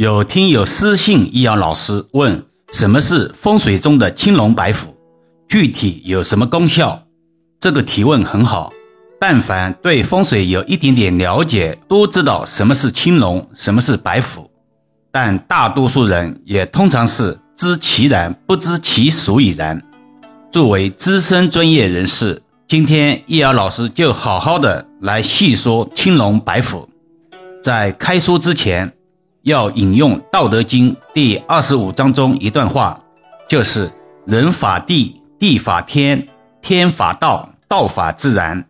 有听友私信易遥老师问：什么是风水中的青龙白虎？具体有什么功效？这个提问很好。但凡对风水有一点点了解，都知道什么是青龙，什么是白虎。但大多数人也通常是知其然，不知其所以然。作为资深专业人士，今天易遥老师就好好的来细说青龙白虎。在开说之前。要引用《道德经》第二十五章中一段话，就是“人法地，地法天，天法道，道法自然”。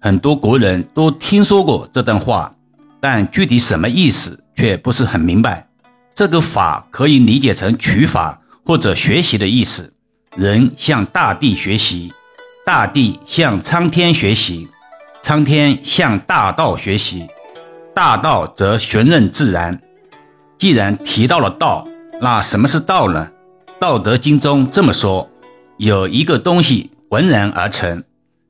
很多国人都听说过这段话，但具体什么意思却不是很明白。这个“法”可以理解成取法或者学习的意思。人向大地学习，大地向苍天学习，苍天向大道学习，大道则循任自然。既然提到了道，那什么是道呢？《道德经》中这么说：有一个东西浑然而成，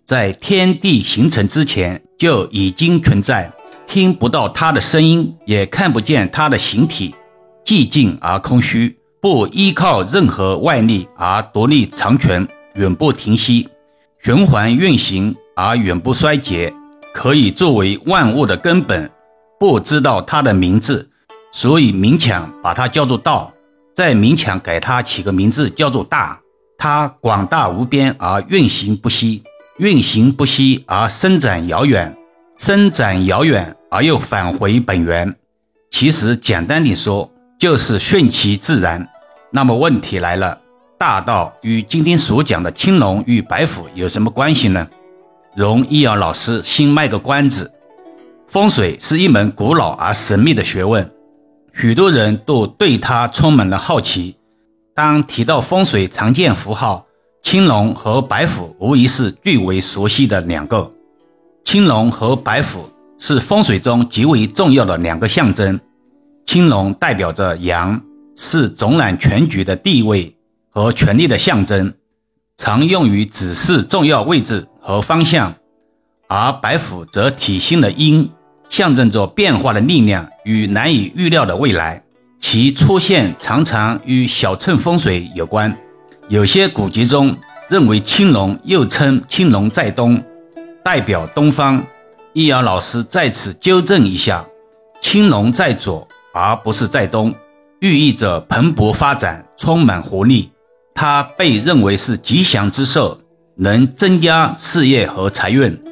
在天地形成之前就已经存在，听不到它的声音，也看不见它的形体，寂静而空虚，不依靠任何外力而独立长存，永不停息，循环运行而永不衰竭，可以作为万物的根本。不知道它的名字。所以明强把它叫做道，再明强给它起个名字叫做大。它广大无边而运行不息，运行不息而伸展遥远，伸展遥远而又返回本源。其实简单地说，就是顺其自然。那么问题来了，大道与今天所讲的青龙与白虎有什么关系呢？容易遥老师先卖个关子，风水是一门古老而神秘的学问。许多人都对它充满了好奇。当提到风水常见符号，青龙和白虎无疑是最为熟悉的两个。青龙和白虎是风水中极为重要的两个象征。青龙代表着阳，是总揽全局的地位和权力的象征，常用于指示重要位置和方向；而白虎则体现了阴。象征着变化的力量与难以预料的未来，其出现常常与小乘风水有关。有些古籍中认为青龙又称青龙在东，代表东方。易遥老师在此纠正一下，青龙在左而不是在东，寓意着蓬勃发展、充满活力。它被认为是吉祥之兽，能增加事业和财运。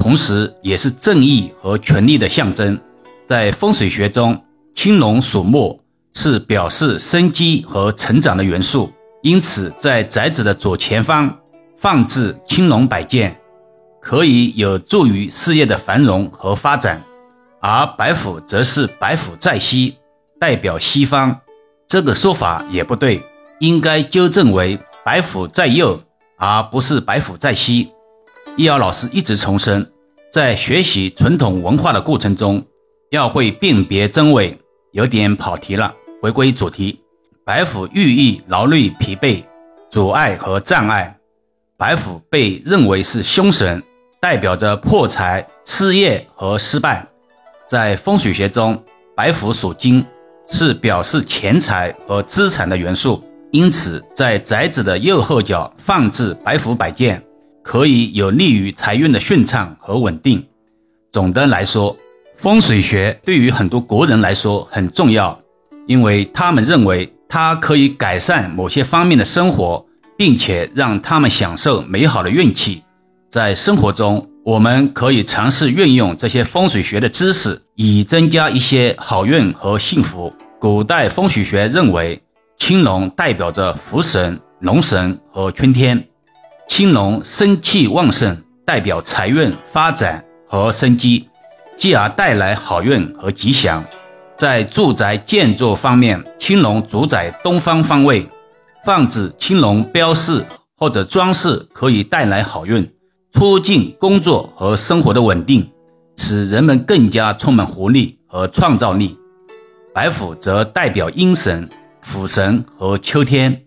同时，也是正义和权力的象征。在风水学中，青龙属木，是表示生机和成长的元素。因此，在宅子的左前方放置青龙摆件，可以有助于事业的繁荣和发展。而白虎则是白虎在西，代表西方。这个说法也不对，应该纠正为白虎在右，而不是白虎在西。易遥老师一直重申，在学习传统文化的过程中，要会辨别真伪。有点跑题了，回归主题。白虎寓意劳累、疲惫、阻碍和障碍。白虎被认为是凶神，代表着破财、失业和失败。在风水学中，白虎属金，是表示钱财和资产的元素。因此，在宅子的右后角放置白虎摆件。可以有利于财运的顺畅和稳定。总的来说，风水学对于很多国人来说很重要，因为他们认为它可以改善某些方面的生活，并且让他们享受美好的运气。在生活中，我们可以尝试运用这些风水学的知识，以增加一些好运和幸福。古代风水学认为，青龙代表着福神、龙神和春天。青龙生气旺盛，代表财运发展和生机，继而带来好运和吉祥。在住宅建筑方面，青龙主宰东方方位，放置青龙标饰或者装饰可以带来好运，促进工作和生活的稳定，使人们更加充满活力和创造力。白虎则代表阴神、虎神和秋天。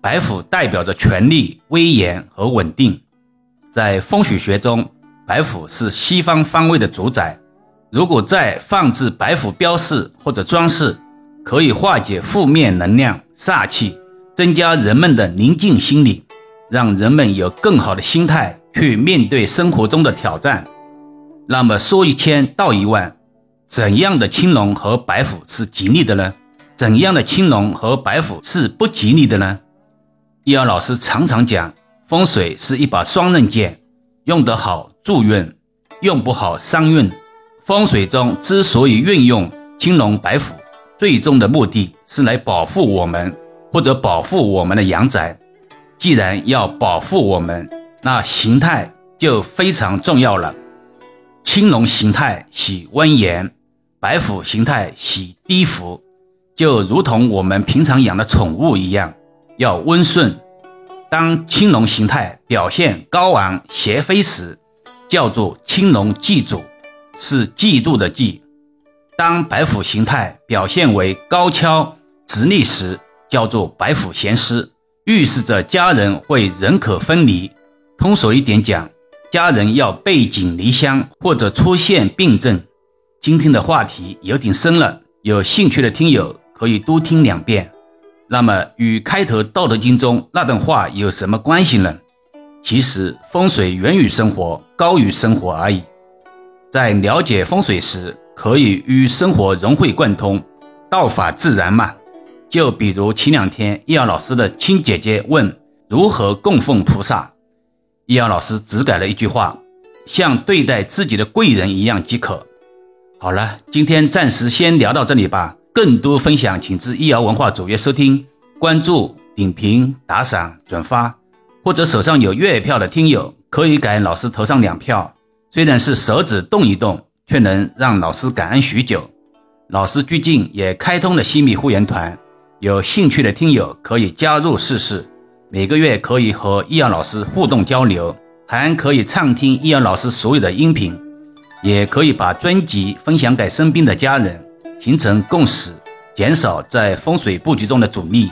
白虎代表着权力、威严和稳定。在风水学中，白虎是西方方位的主宰。如果再放置白虎标识或者装饰，可以化解负面能量、煞气，增加人们的宁静心理，让人们有更好的心态去面对生活中的挑战。那么说一千道一万，怎样的青龙和白虎是吉利的呢？怎样的青龙和白虎是不吉利的呢？易遥老师常常讲，风水是一把双刃剑，用得好助运，用不好伤运。风水中之所以运用青龙白虎，最终的目的是来保护我们或者保护我们的阳宅。既然要保护我们，那形态就非常重要了。青龙形态喜温言，白虎形态喜低伏，就如同我们平常养的宠物一样，要温顺。当青龙形态表现高昂斜飞时，叫做青龙祭主，是嫉妒的嫉；当白虎形态表现为高跷直立时，叫做白虎衔师，预示着家人会人可分离。通俗一点讲。家人要背井离乡或者出现病症，今天的话题有点深了，有兴趣的听友可以多听两遍。那么与开头《道德经》中那段话有什么关系呢？其实风水源于生活，高于生活而已。在了解风水时，可以与生活融会贯通，道法自然嘛。就比如前两天易遥老师的亲姐姐问如何供奉菩萨。易遥老师只改了一句话，像对待自己的贵人一样即可。好了，今天暂时先聊到这里吧。更多分享，请至易遥文化主页收听、关注、点评、打赏、转发，或者手上有月票的听友可以给老师投上两票。虽然是手指动一动，却能让老师感恩许久。老师最近也开通了新米会员团，有兴趣的听友可以加入试试。每个月可以和易阳老师互动交流，还可以畅听易阳老师所有的音频，也可以把专辑分享给身边的家人，形成共识，减少在风水布局中的阻力。